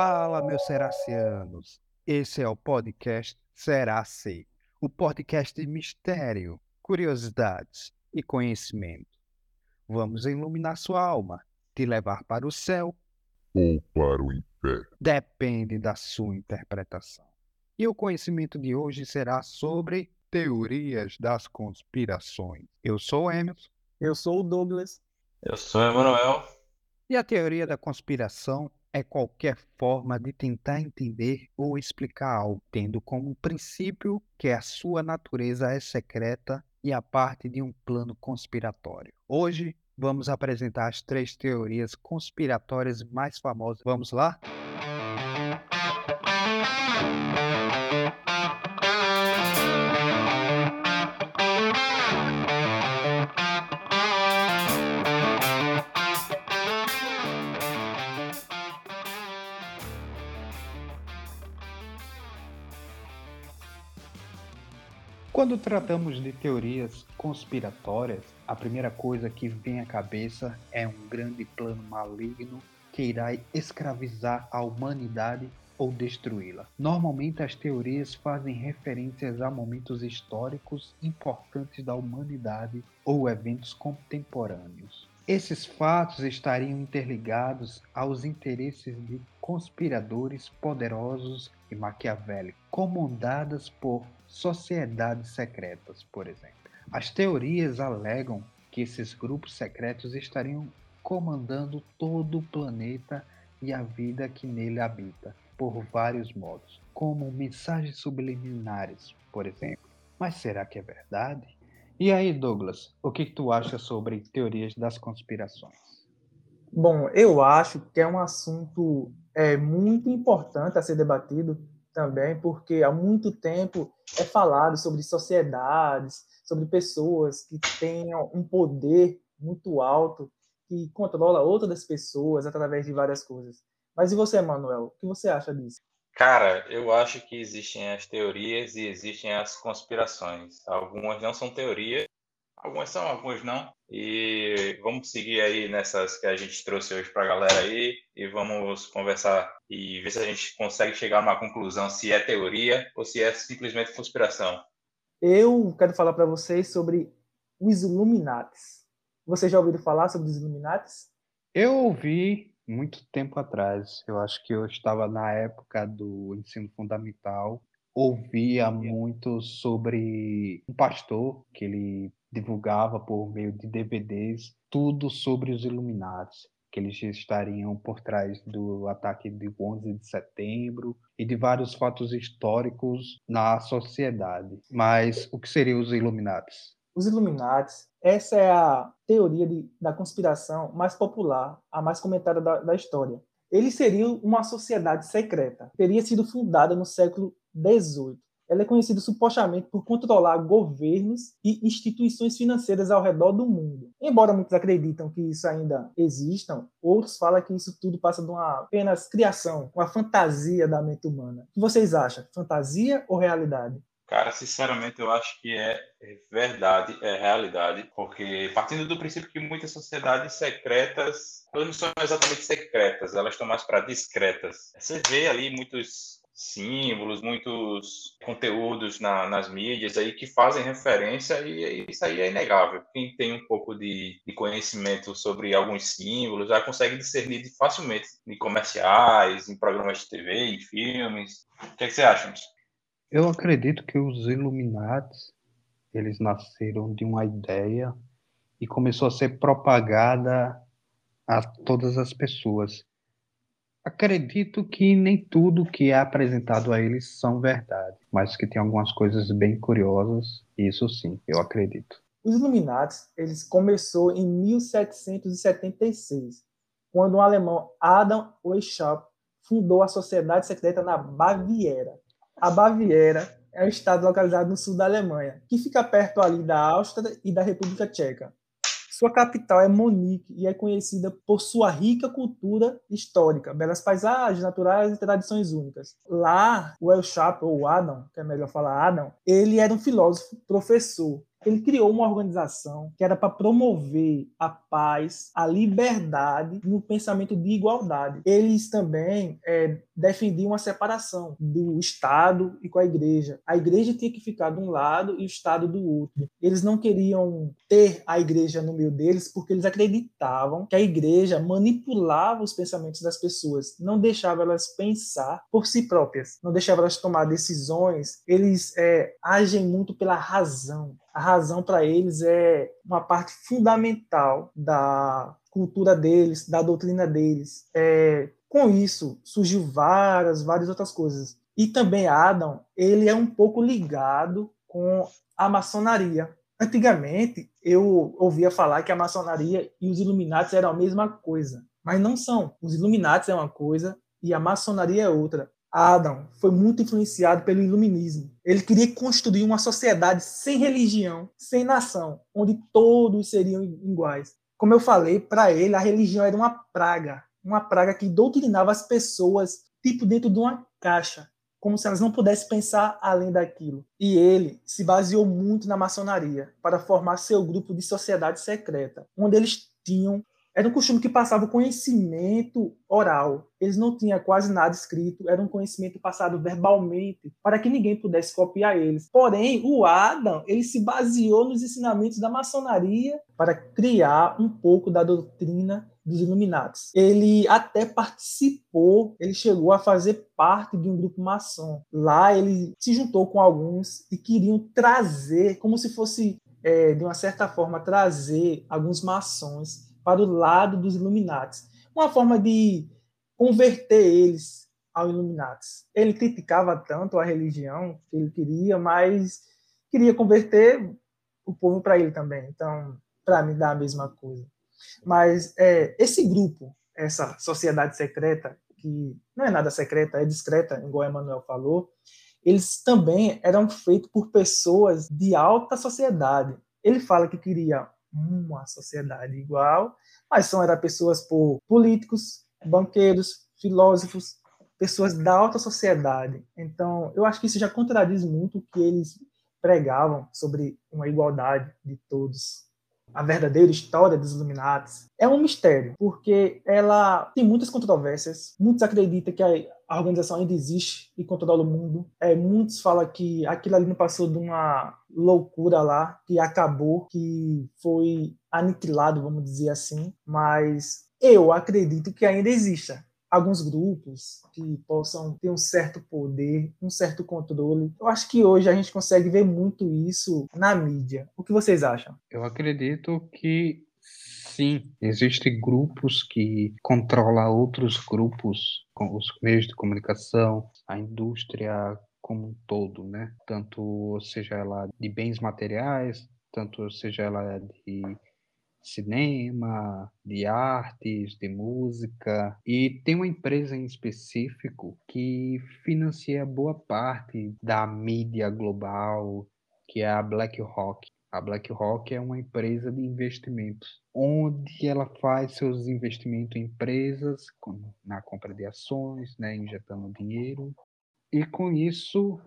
Fala, meus seracianos. Esse é o podcast Seraci, o podcast de mistério, curiosidades e conhecimento. Vamos iluminar sua alma, te levar para o céu ou para o inferno. Depende da sua interpretação. E o conhecimento de hoje será sobre teorias das conspirações. Eu sou o Emerson. Eu sou o Douglas. Eu sou o Emanuel. E a teoria da conspiração é qualquer forma de tentar entender ou explicar algo, tendo como princípio que a sua natureza é secreta e a parte de um plano conspiratório. Hoje vamos apresentar as três teorias conspiratórias mais famosas. Vamos lá? Quando tratamos de teorias conspiratórias, a primeira coisa que vem à cabeça é um grande plano maligno que irá escravizar a humanidade ou destruí-la. Normalmente as teorias fazem referências a momentos históricos importantes da humanidade ou eventos contemporâneos. Esses fatos estariam interligados aos interesses de conspiradores poderosos e maquiavélicos, comandadas por sociedades secretas, por exemplo. As teorias alegam que esses grupos secretos estariam comandando todo o planeta e a vida que nele habita, por vários modos, como mensagens subliminares, por exemplo. Mas será que é verdade? E aí, Douglas, o que, tu acha sobre teorias das conspirações? Bom, eu acho que é um assunto é, muito importante a ser debatido também, porque há muito tempo é falado sobre sociedades, sobre pessoas que tenham um poder muito alto, que controla outras pessoas através de várias coisas. Mas e você, Manuel? O que você acha disso? Cara, eu acho que existem as teorias e existem as conspirações. Algumas não são teorias, algumas são, algumas não. E vamos seguir aí nessas que a gente trouxe hoje para a galera aí e vamos conversar e ver se a gente consegue chegar a uma conclusão se é teoria ou se é simplesmente conspiração. Eu quero falar para vocês sobre os Illuminates. Vocês já ouviram falar sobre os Illuminates? Eu ouvi muito tempo atrás. Eu acho que eu estava na época do ensino fundamental. Ouvia muito sobre um pastor que ele divulgava por meio de DVDs tudo sobre os Illuminati, que eles estariam por trás do ataque de 11 de setembro e de vários fatos históricos na sociedade. Mas o que seriam os Illuminati? Os Illuminati essa é a teoria de, da conspiração mais popular, a mais comentada da, da história. Eles seriam uma sociedade secreta. Teria sido fundada no século XVIII. Ela é conhecida supostamente por controlar governos e instituições financeiras ao redor do mundo. Embora muitos acreditam que isso ainda existam, outros falam que isso tudo passa de uma apenas criação, uma fantasia da mente humana. O que vocês acham? Fantasia ou realidade? Cara, sinceramente, eu acho que é verdade, é realidade, porque partindo do princípio que muitas sociedades secretas, elas não são exatamente secretas, elas estão mais para discretas. Você vê ali muitos símbolos, muitos conteúdos na, nas mídias aí que fazem referência e isso aí é inegável. Quem tem um pouco de, de conhecimento sobre alguns símbolos já consegue discernir facilmente em comerciais, em programas de TV, em filmes. O que, é que você acha? Eu acredito que os Illuminati eles nasceram de uma ideia e começou a ser propagada a todas as pessoas. Acredito que nem tudo que é apresentado a eles são verdade, mas que tem algumas coisas bem curiosas, isso sim, eu acredito. Os Illuminati, eles começou em 1776, quando o alemão Adam Weishaupt fundou a Sociedade Secreta na Baviera. A Baviera é um estado localizado no sul da Alemanha, que fica perto ali da Áustria e da República Tcheca. Sua capital é Munique e é conhecida por sua rica cultura histórica, belas paisagens naturais e tradições únicas. Lá, o El Chapo, ou Adam, que é melhor falar Adam, ele era um filósofo, professor. Ele criou uma organização que era para promover a paz, a liberdade e o pensamento de igualdade. Eles também é, defendiam a separação do Estado e com a igreja. A igreja tinha que ficar de um lado e o Estado do outro. Eles não queriam ter a igreja no meio deles porque eles acreditavam que a igreja manipulava os pensamentos das pessoas, não deixava elas pensar por si próprias, não deixava elas tomar decisões. Eles é, agem muito pela razão. A razão para eles é uma parte fundamental da cultura deles, da doutrina deles. É, com isso surgiu várias, várias outras coisas. E também Adam, ele é um pouco ligado com a maçonaria. Antigamente, eu ouvia falar que a maçonaria e os Illuminati eram a mesma coisa, mas não são. Os Illuminati é uma coisa e a maçonaria é outra. Adam foi muito influenciado pelo iluminismo. Ele queria construir uma sociedade sem religião, sem nação, onde todos seriam iguais. Como eu falei, para ele a religião era uma praga, uma praga que doutrinava as pessoas tipo dentro de uma caixa, como se elas não pudessem pensar além daquilo. E ele se baseou muito na maçonaria para formar seu grupo de sociedade secreta, onde eles tinham era um costume que passava o conhecimento oral. Eles não tinham quase nada escrito, era um conhecimento passado verbalmente, para que ninguém pudesse copiar eles. Porém, o Adam, ele se baseou nos ensinamentos da maçonaria para criar um pouco da doutrina dos Illuminatis. Ele até participou, ele chegou a fazer parte de um grupo maçom. Lá ele se juntou com alguns e queriam trazer, como se fosse, é, de uma certa forma, trazer alguns maçons para o lado dos Illuminati. Uma forma de converter eles ao Illuminati. Ele criticava tanto a religião que ele queria, mas queria converter o povo para ele também. Então, para mim, dá a mesma coisa. Mas é, esse grupo, essa sociedade secreta, que não é nada secreta, é discreta, igual Emmanuel falou, eles também eram feitos por pessoas de alta sociedade. Ele fala que queria uma sociedade igual, mas são eram pessoas por políticos, banqueiros, filósofos, pessoas da alta sociedade. Então, eu acho que isso já contradiz muito o que eles pregavam sobre uma igualdade de todos. A verdadeira história dos Illuminati é um mistério, porque ela tem muitas controvérsias. Muitos acreditam que a organização ainda existe e controla o mundo. É, muitos falam que aquilo ali não passou de uma loucura lá, que acabou, que foi aniquilado, vamos dizer assim. Mas eu acredito que ainda exista alguns grupos que possam ter um certo poder, um certo controle. Eu acho que hoje a gente consegue ver muito isso na mídia. O que vocês acham? Eu acredito que Sim, existem grupos que controlam outros grupos, os meios de comunicação, a indústria como um todo, né? Tanto seja ela de bens materiais, tanto seja ela de cinema, de artes, de música. E tem uma empresa em específico que financia boa parte da mídia global, que é a BlackRock. A BlackRock é uma empresa de investimentos, onde ela faz seus investimentos em empresas, na compra de ações, né, injetando dinheiro, e com isso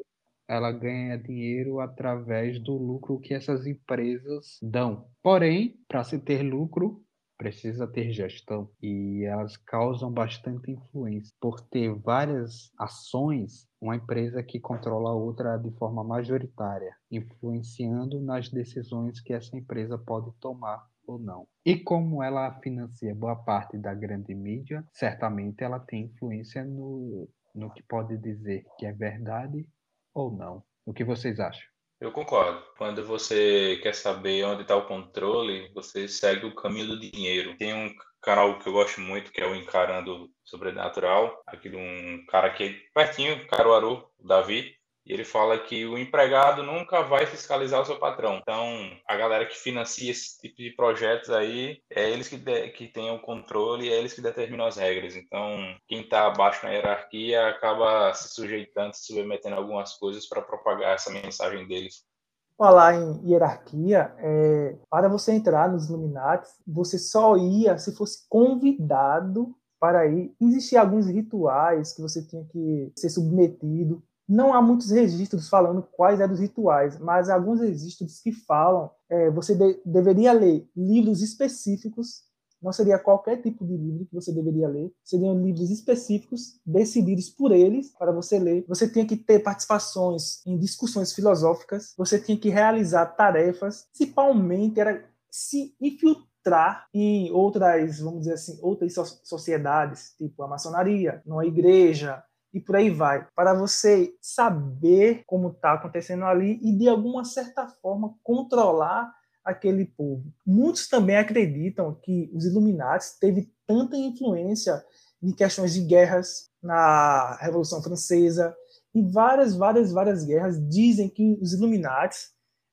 ela ganha dinheiro através do lucro que essas empresas dão. Porém, para se ter lucro, precisa ter gestão e elas causam bastante influência por ter várias ações, uma empresa que controla a outra de forma majoritária, influenciando nas decisões que essa empresa pode tomar ou não. E como ela financia boa parte da grande mídia, certamente ela tem influência no, no que pode dizer que é verdade ou não. O que vocês acham? Eu concordo. Quando você quer saber onde está o controle, você segue o caminho do dinheiro. Tem um canal que eu gosto muito, que é o Encarando Sobrenatural. Aquele um cara que é pertinho, Caruaru, Davi. E ele fala que o empregado nunca vai fiscalizar o seu patrão. Então, a galera que financia esse tipo de projetos aí, é eles que, de, que têm o controle é eles que determinam as regras. Então, quem está abaixo na hierarquia acaba se sujeitando, se submetendo a algumas coisas para propagar essa mensagem deles. Falar em hierarquia, é, para você entrar nos Illuminati, você só ia se fosse convidado para ir. Existiam alguns rituais que você tinha que ser submetido Não há muitos registros falando quais eram os rituais, mas alguns registros que falam é, você de, deveria ler livros específicos. Não seria qualquer tipo de livro que você deveria ler, seriam livros específicos, decididos por eles para você ler. Você tinha que ter participações em discussões filosóficas, você tinha que realizar tarefas, principalmente era se infiltrar em outras, vamos dizer assim, outras sociedades, tipo a maçonaria, numa igreja, e por aí vai, para você saber como está acontecendo ali e de alguma certa forma controlar aquele povo. Muitos também acreditam que os Illuminati teve tanta influência em questões de guerras na Revolução Francesa e várias, várias, várias guerras dizem que os Illuminati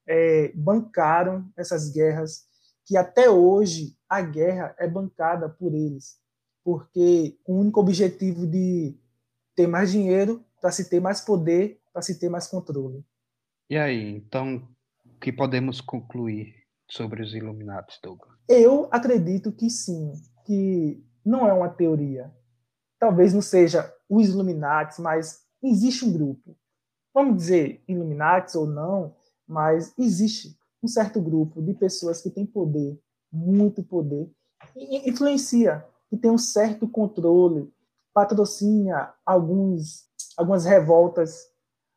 é, bancaram essas guerras, que até hoje a guerra é bancada por eles, porque o único objetivo de ter mais dinheiro, para se ter mais poder, para se ter mais controle. E aí, então, o que podemos concluir sobre os Illuminati, Douglas? Eu acredito que sim, que não é uma teoria. Talvez não seja os Illuminati, mas existe um grupo. Vamos dizer Illuminati ou não, mas existe um certo grupo de pessoas que tem poder, muito poder, e influencia, que tem um certo controle, patrocina alguns, algumas revoltas,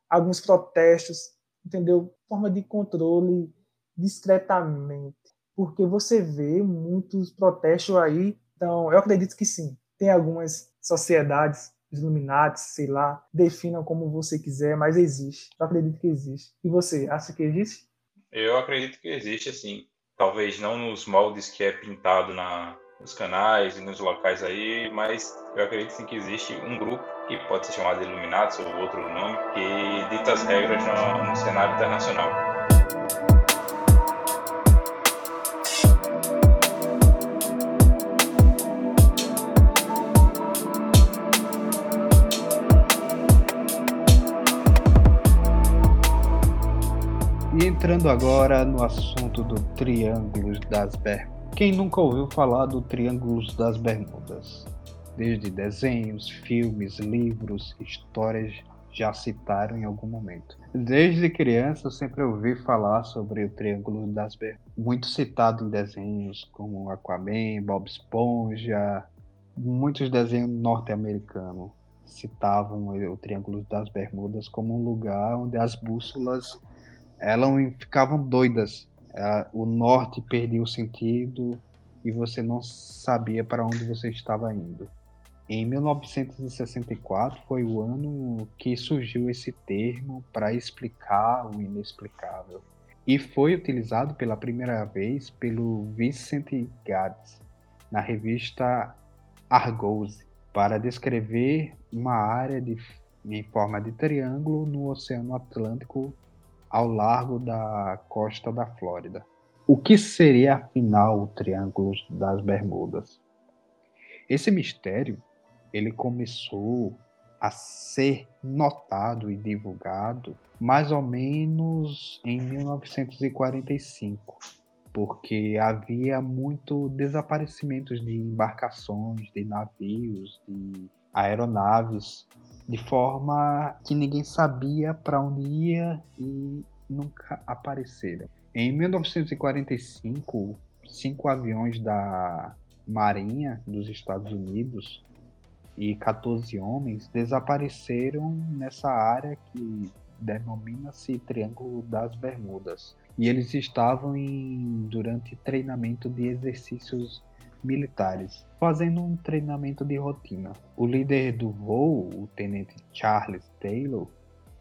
alguns protestos, entendeu? Forma de controle discretamente, porque você vê muitos protestos aí. Então, eu acredito que sim. Tem algumas sociedades Illuminati, sei lá, definam como você quiser, mas existe. Eu acredito que existe. E você, acha que existe? Eu acredito que existe, assim. Talvez não nos moldes que é pintado na, nos canais e nos locais aí, mas eu acredito sim que existe um grupo que pode ser chamado Illuminati ou outro nome, que dita as regras no, no cenário internacional. entrando agora no assunto do Triângulo das Bermudas. Quem nunca ouviu falar do Triângulo das Bermudas? Desde desenhos, filmes, livros, histórias já citaram em algum momento. Desde criança eu sempre ouvi falar sobre o Triângulo das Bermudas, muito citado em desenhos como Aquaman, Bob Esponja, muitos desenhos norte-americanos citavam o Triângulo das Bermudas como um lugar onde as bússolas elas ficavam doidas. O norte perdia o sentido e você não sabia para onde você estava indo. Em 1964 foi o ano que surgiu esse termo para explicar o inexplicável e foi utilizado pela primeira vez pelo Vincent Gaddis na revista Argose para descrever uma área de, em forma de triângulo no Oceano Atlântico ao largo da costa da Flórida. O que seria afinal o Triângulo das Bermudas? Esse mistério ele começou a ser notado e divulgado mais ou menos em 1945, porque havia muito desaparecimentos de embarcações, de navios, de aeronaves de forma que ninguém sabia para onde ia e nunca apareceram. Em 1945, cinco aviões da Marinha dos Estados Unidos e 14 homens desapareceram nessa área que denomina-se Triângulo das Bermudas. E eles estavam em, durante treinamento de exercícios militares, fazendo um treinamento de rotina. O líder do voo, o tenente Charles Taylor,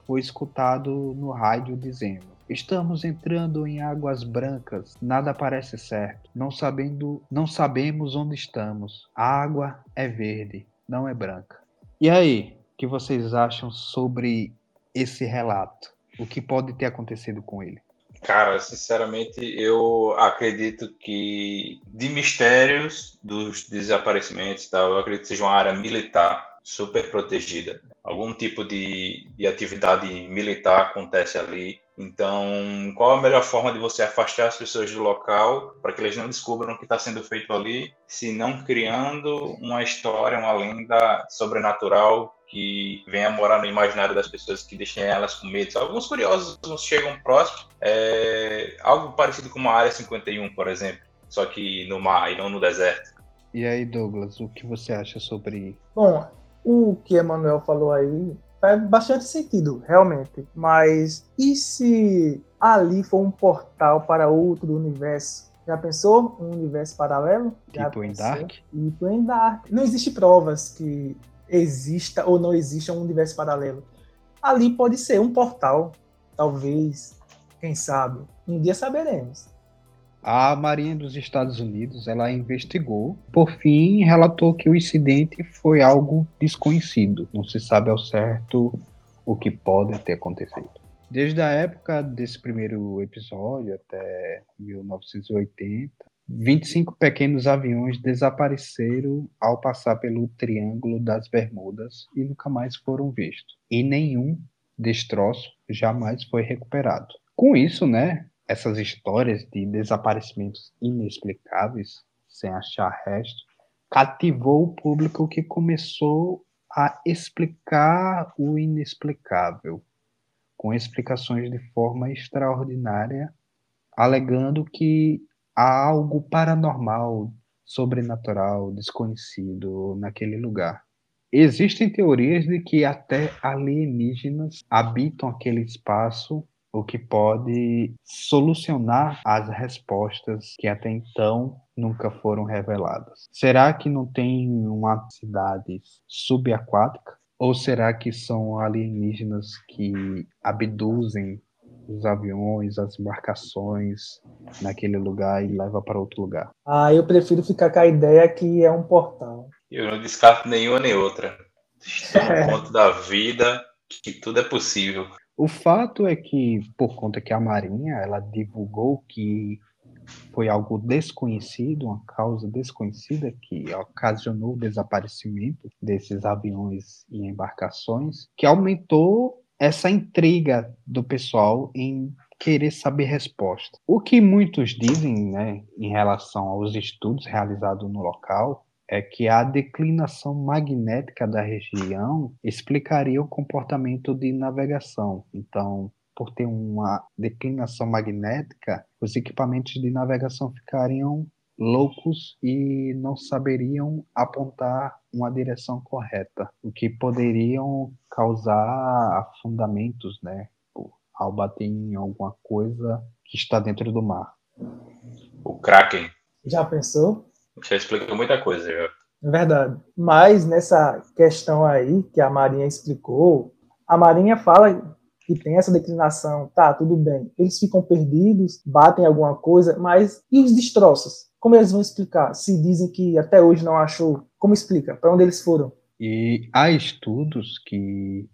foi escutado no rádio dizendo: Estamos entrando em águas brancas, nada parece certo. Não sabendo, não sabemos onde estamos. A água é verde, não é branca. E aí, o que vocês acham sobre esse relato? O que pode ter acontecido com ele? Cara, sinceramente, eu acredito que de mistérios dos desaparecimentos, tá? eu acredito que seja uma área militar super protegida. Algum tipo de, de atividade militar acontece ali. Então, qual a melhor forma de você afastar as pessoas do local para que eles não descubram o que está sendo feito ali, se não criando uma história, uma lenda sobrenatural que venha morar no imaginário das pessoas, que deixem elas com medo. Alguns curiosos chegam próximo, é, algo parecido com uma área 51, por exemplo, só que no mar e não no deserto. E aí, Douglas, o que você acha sobre. Bom, o que Emanuel falou aí faz bastante sentido, realmente. Mas e se ali for um portal para outro universo? Já pensou um universo paralelo? Já Tipo em pensou? Dark? Tipo em Dark. Não existe provas que exista ou não exista um universo paralelo. Ali pode ser um portal, talvez, quem sabe. Um dia saberemos. A Marinha dos Estados Unidos ela investigou, por fim relatou que o incidente foi algo desconhecido. Não se sabe ao certo o que pode ter acontecido. Desde a época desse primeiro episódio até 1980, 25 pequenos aviões desapareceram ao passar pelo Triângulo das Bermudas e nunca mais foram vistos. E nenhum destroço jamais foi recuperado. Com isso, né, essas histórias de desaparecimentos inexplicáveis, sem achar resto, cativou o público que começou a explicar o inexplicável, com explicações de forma extraordinária, alegando que há algo paranormal, sobrenatural, desconhecido naquele lugar. Existem teorias de que até alienígenas habitam aquele espaço o que pode solucionar as respostas que até então nunca foram reveladas. Será que não tem uma cidade subaquática? Ou será que são alienígenas que abduzem os aviões, as embarcações naquele lugar e levam para outro lugar? Ah, eu prefiro ficar com a ideia que é um portal. Eu não descarto nenhuma nem outra. Estou no ponto da vida que tudo é possível. O fato é que, por conta que a Marinha ela divulgou que foi algo desconhecido, uma causa desconhecida que ocasionou o desaparecimento desses aviões e embarcações, que aumentou essa intriga do pessoal em querer saber resposta. O que muitos dizem, né, em relação aos estudos realizados no local, é que a declinação magnética da região explicaria o comportamento de navegação. Então, por ter uma declinação magnética, os equipamentos de navegação ficariam loucos e não saberiam apontar uma direção correta, o que poderiam causar afundamentos, né, ao bater em alguma coisa que está dentro do mar. O Kraken. Já pensou? Já explicou muita coisa. Já. É verdade. Mas nessa questão aí que a Marinha explicou, a Marinha fala que tem essa declinação, tá, tudo bem. Eles ficam perdidos, batem alguma coisa, mas e os destroços? Como eles vão explicar? Se dizem que até hoje não achou, como explica? Para onde eles foram? E há estudos que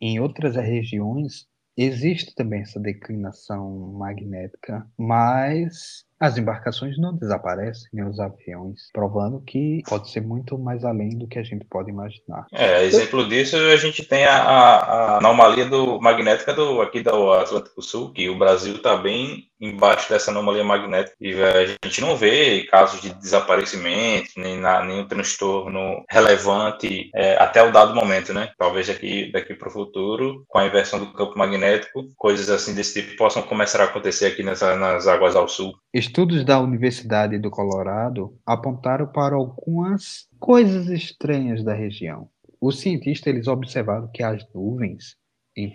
em outras regiões existe também essa declinação magnética, mas as embarcações não desaparecem, nem os aviões, provando que pode ser muito mais além do que a gente pode imaginar. É, exemplo disso a gente tem a, a anomalia do, magnética do, aqui do Atlântico Sul, que o Brasil está bem embaixo dessa anomalia magnética e a gente não vê casos de desaparecimento, nem, na, nenhum transtorno relevante é, até o dado momento, né? Talvez daqui, daqui para o futuro, com a inversão do campo magnético, coisas assim desse tipo possam começar a acontecer aqui nessa, nas águas ao sul. Estudos da Universidade do Colorado apontaram para algumas coisas estranhas da região. Os cientistas eles observaram que as nuvens em,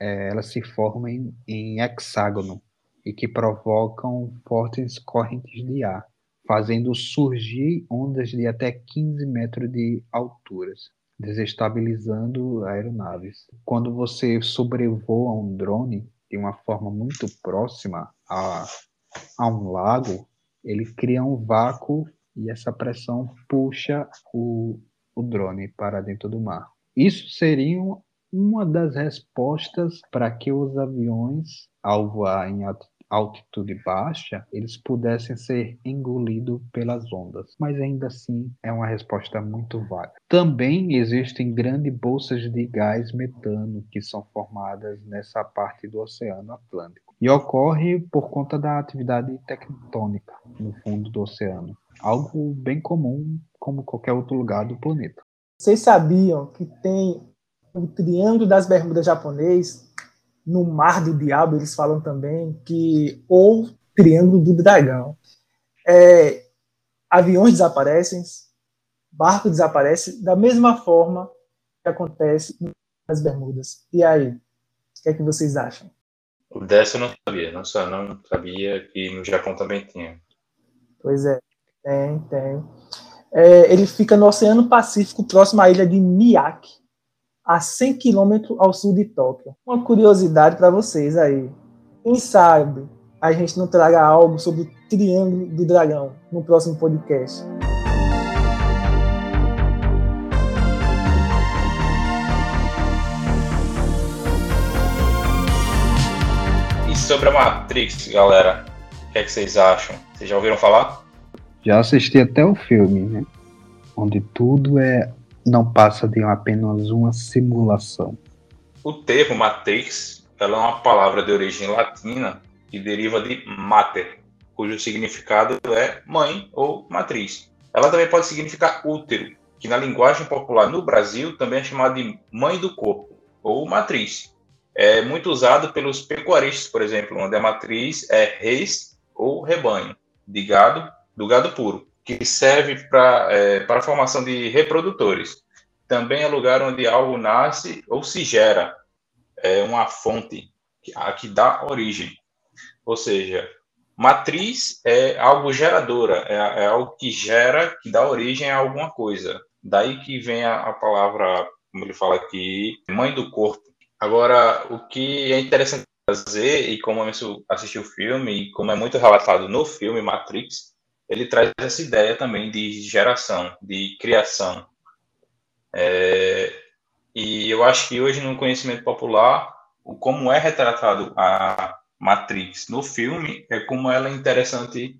é, elas se formam em, em hexágono e que provocam fortes correntes de ar, fazendo surgir ondas de até 15 metros de alturas, desestabilizando aeronaves. Quando você sobrevoa um drone de uma forma muito próxima a, a um lago, ele cria um vácuo e essa pressão puxa o, o drone para dentro do mar. Isso seria uma das respostas para que os aviões, ao voar em altitude baixa, eles pudessem ser engolidos pelas ondas. Mas ainda assim é uma resposta muito vaga. Também existem grandes bolsas de gás metano que são formadas nessa parte do Oceano Atlântico. E ocorre por conta da atividade tectônica no fundo do oceano. Algo bem comum como qualquer outro lugar do planeta. Vocês sabiam que tem o Triângulo das Bermudas japonês, no Mar do Diabo, eles falam também que ou Triângulo do Dragão. É, aviões desaparecem, barco desaparece, da mesma forma que acontece nas Bermudas. E aí, o que é que vocês acham? O dessa eu não sabia, não só não sabia que no Japão também tinha. Pois é, tem, tem. É, ele fica no Oceano Pacífico, próximo à ilha de Miyake, a 100 quilômetros ao sul de Tóquio. Uma curiosidade para vocês aí. Quem sabe a gente não traga algo sobre o Triângulo do Dragão no próximo podcast. Sobre a Matrix, galera, o que, é que vocês acham? Vocês já ouviram falar? Já assisti até o filme, né? Onde tudo é não passa de apenas uma simulação. O termo Matrix ela é uma palavra de origem latina que deriva de mater, cujo significado é mãe ou matriz. Ela também pode significar útero, que na linguagem popular no Brasil também é chamado de mãe do corpo ou matriz. É muito usado pelos pecuaristas, por exemplo, onde a matriz é reis ou rebanho de gado, do gado puro que serve pra, é, para a formação de reprodutores. Também é lugar onde algo nasce ou se gera, é uma fonte a que dá origem. Ou seja, matriz é algo geradora, é, é algo que gera, que dá origem a alguma coisa. Daí que vem a, a palavra, como ele fala aqui, mãe do corpo. Agora, o que é interessante fazer, e como eu assisti o filme, e como é muito relatado no filme Matrix, ele traz essa ideia também de geração, de criação. É, e eu acho que hoje no conhecimento popular, o como é retratado a Matrix no filme é como ela é interessante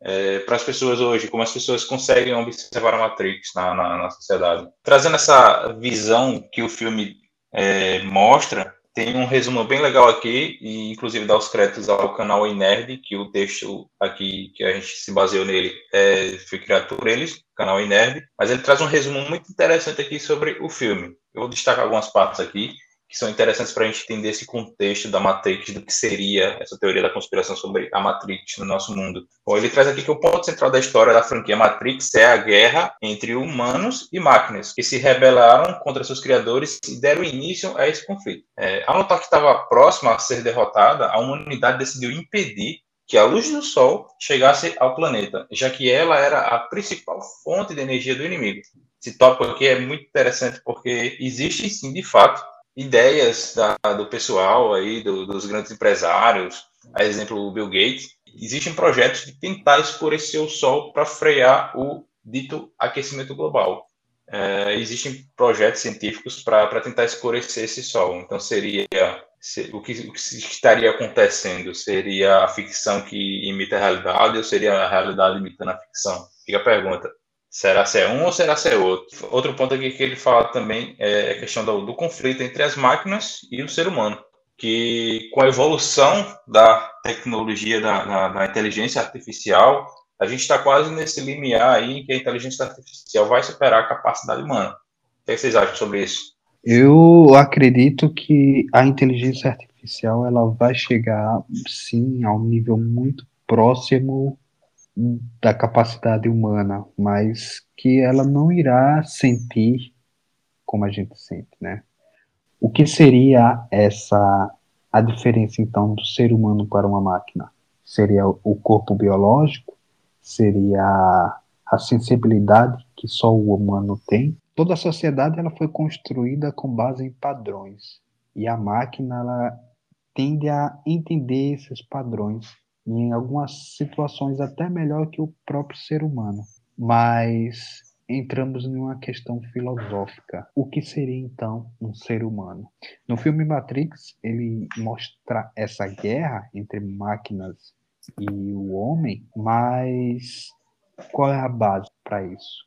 é, para as pessoas hoje, como as pessoas conseguem observar a Matrix na, na, na sociedade. Trazendo essa visão que o filme é, mostra, tem um resumo bem legal aqui, e inclusive dá os créditos ao canal Inerd, que o texto aqui que a gente se baseou nele é, foi criado por eles, canal Inerd, mas ele traz um resumo muito interessante aqui sobre o filme. Eu vou destacar algumas partes aqui que são interessantes para a gente entender esse contexto da Matrix, do que seria essa teoria da conspiração sobre a Matrix no nosso mundo. Bom, ele traz aqui que o ponto central da história da franquia Matrix é a guerra entre humanos e máquinas, que se rebelaram contra seus criadores e deram início a esse conflito. É, ao notar que estava próxima a ser derrotada, a humanidade decidiu impedir que a luz do Sol chegasse ao planeta, já que ela era a principal fonte de energia do inimigo. Esse tópico aqui é muito interessante porque existe sim, de fato, ideias da, do pessoal aí, do, dos grandes empresários, a exemplo o Bill Gates, existem projetos de tentar escurecer o Sol para frear o dito aquecimento global. É, existem projetos científicos para tentar escurecer esse Sol. Então seria se, o, que, o que estaria acontecendo seria a ficção que imita a realidade ou seria a realidade imitando a ficção? Fica a pergunta. Será ser um ou será ser outro? Outro ponto aqui que ele fala também é a questão do, do conflito entre as máquinas e o ser humano. Que com a evolução da tecnologia, da, da, da inteligência artificial, a gente está quase nesse limiar aí em que a inteligência artificial vai superar a capacidade humana. O que vocês acham sobre isso? Eu acredito que a inteligência artificial ela vai chegar, sim, a um nível muito próximo da capacidade humana, mas que ela não irá sentir como a gente sente, né? O que seria essa a diferença então do ser humano para uma máquina? Seria o corpo biológico? Seria a sensibilidade que só o humano tem? Toda a sociedade ela foi construída com base em padrões e a máquina ela tende a entender esses padrões em algumas situações até melhor que o próprio ser humano. Mas entramos em uma questão filosófica. O que seria então um ser humano? No filme Matrix, ele mostra essa guerra entre máquinas e o homem, mas qual é a base para isso?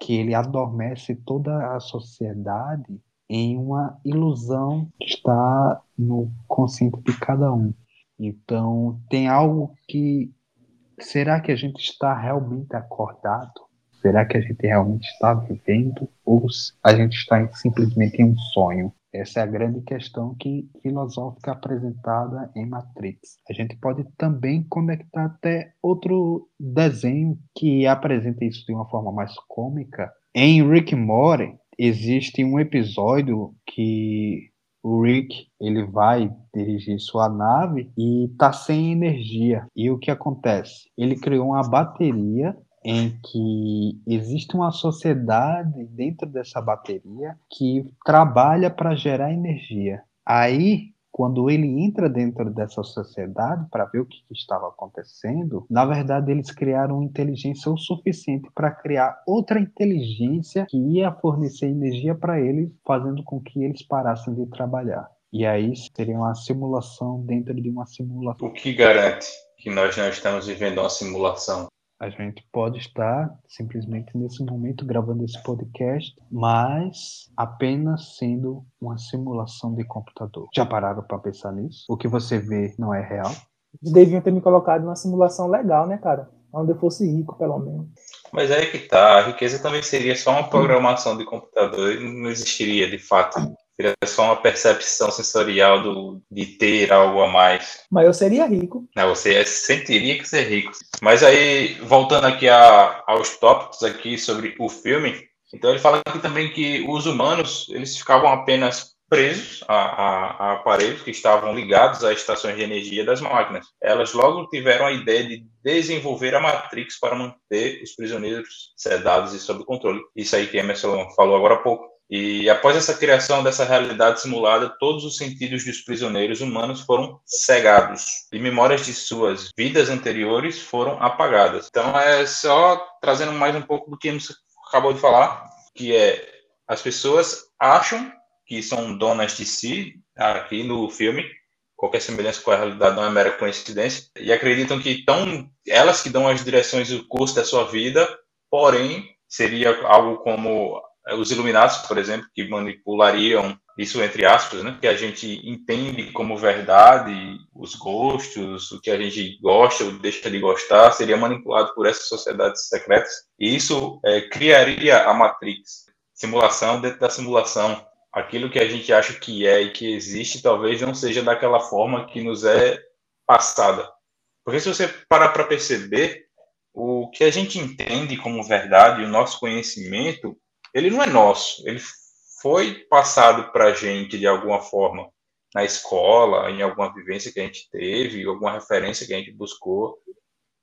Que ele adormece toda a sociedade em uma ilusão que está no consciente de cada um. Então, tem algo que. Será que a gente está realmente acordado? Será que a gente realmente está vivendo ou a gente está simplesmente em um sonho? Essa é a grande questão que filosófica apresentada em Matrix. A gente pode também conectar até outro desenho que apresenta isso de uma forma mais cômica. Em Rick Morty existe um episódio que o Rick ele vai dirigir sua nave e está sem energia. E o que acontece? Ele criou uma bateria em que existe uma sociedade dentro dessa bateria que trabalha para gerar energia. Aí, quando ele entra dentro dessa sociedade para ver o que, que, estava acontecendo, na verdade eles criaram inteligência o suficiente para criar outra inteligência que ia fornecer energia para eles, fazendo com que eles parassem de trabalhar. E aí seria uma simulação dentro de uma simulação. O que garante que nós não estamos vivendo uma simulação? A gente pode estar simplesmente nesse momento gravando esse podcast, mas apenas sendo uma simulação de computador. Já pararam para pensar nisso? O que você vê não é real? Deviam ter me colocado numa simulação legal, né, cara? Onde eu fosse rico, pelo menos. Mas aí que tá, a riqueza também seria só uma programação de computador e não existiria de fato Seria só uma percepção sensorial do, de ter algo a mais. Mas eu seria rico. Não, você sentiria que ser rico. Mas aí, voltando aqui a, aos tópicos aqui sobre o filme, então ele fala aqui também que os humanos, eles ficavam apenas presos a, a, a, aparelhos que estavam ligados às estações de energia das máquinas. Elas logo tiveram a ideia de desenvolver a Matrix para manter os prisioneiros sedados e sob controle. Isso aí que Emerson falou agora há pouco. E após essa criação dessa realidade simulada, todos os sentidos dos prisioneiros humanos foram cegados e memórias de suas vidas anteriores foram apagadas. Então é só trazendo mais um pouco do que você acabou de falar, que é as pessoas acham que são donas de si aqui no filme, qualquer semelhança com a realidade não é mera coincidência, e acreditam que estão elas que dão as direções e o curso da sua vida, porém seria algo como os iluminados, por exemplo, que manipulariam isso entre aspas, né, que a gente entende como verdade, os gostos, o que a gente gosta ou deixa de gostar, seria manipulado por essas sociedades secretas. E isso é, criaria a Matrix, simulação dentro da simulação. Aquilo que a gente acha que é e que existe, talvez não seja daquela forma que nos é passada. Porque se você parar para perceber, o que a gente entende como verdade, o nosso conhecimento, ele não é nosso, ele foi passado para a gente de alguma forma na escola, em alguma vivência que a gente teve, alguma referência que a gente buscou.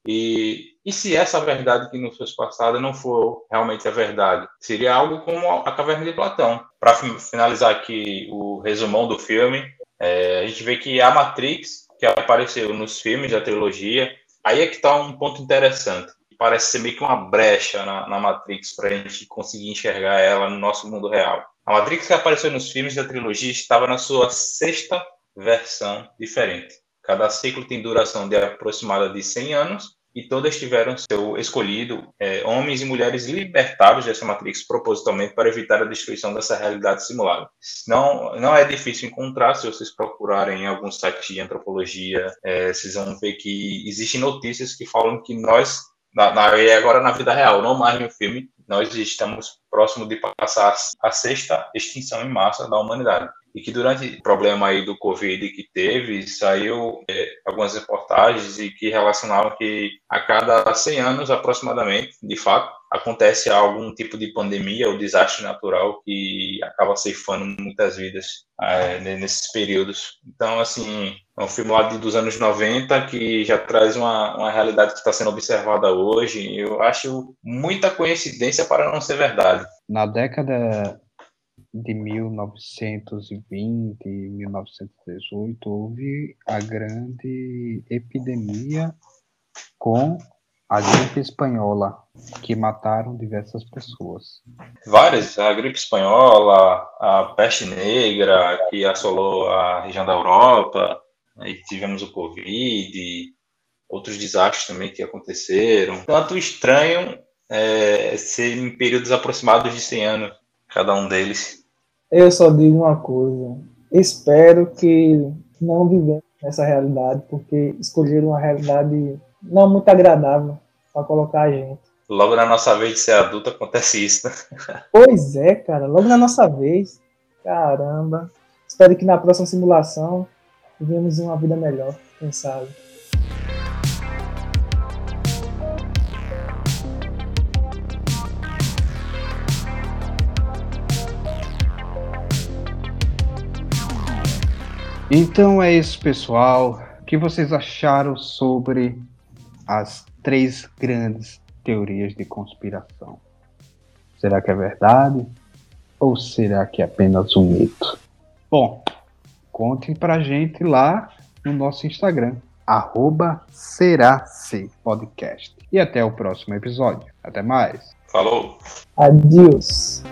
E, e se essa verdade que nos foi passada não for realmente a verdade? Seria algo como a caverna de Platão. Para finalizar aqui o resumão do filme, é, a gente vê que a Matrix, que apareceu nos filmes da trilogia, aí é que está um ponto interessante parece ser meio que uma brecha na, na Matrix para a gente conseguir enxergar ela no nosso mundo real. A Matrix que apareceu nos filmes da trilogia estava na sua sexta versão diferente. Cada ciclo tem duração de aproximada de 100 anos e todas tiveram seu escolhido é, homens e mulheres libertados dessa Matrix propositalmente para evitar a destruição dessa realidade simulada. Não, não é difícil encontrar, se vocês procurarem em algum site de antropologia, é, vocês vão ver que existem notícias que falam que nós na, na, e agora na vida real, não mais no filme, nós estamos próximo de passar a sexta extinção em massa da humanidade. E que durante o problema aí do Covid que teve, saiu é, algumas reportagens e que relacionavam que a cada 100 anos aproximadamente, de fato, acontece algum tipo de pandemia ou desastre natural que acaba ceifando muitas vidas é, nesses períodos. Então, assim, é um filme lá dos anos 90 que já traz uma, uma realidade que está sendo observada hoje. Eu acho muita coincidência para não ser verdade. Na década de 1920 e 1918 houve a grande epidemia com a gripe espanhola, que mataram diversas pessoas. Várias, a gripe espanhola, a peste negra, que assolou a região da Europa, aí tivemos o Covid, outros desastres também que aconteceram. Tanto estranho é, ser em períodos aproximados de 100 anos, cada um deles. Eu só digo uma coisa, espero que não vivemos nessa realidade, porque escolheram uma realidade não muito agradável para colocar a gente. Logo na nossa vez de ser adulto acontece isso, né? Pois é, cara, logo na nossa vez. Caramba. Espero que na próxima simulação vivemos uma vida melhor, quem sabe. Então é isso, pessoal. O que vocês acharam sobre as três grandes teorias de conspiração? Será que é verdade? Ou será que é apenas um mito? Bom, contem pra gente lá no nosso Instagram, arroba podcast. E até o próximo episódio. Até mais. Falou! Adiós.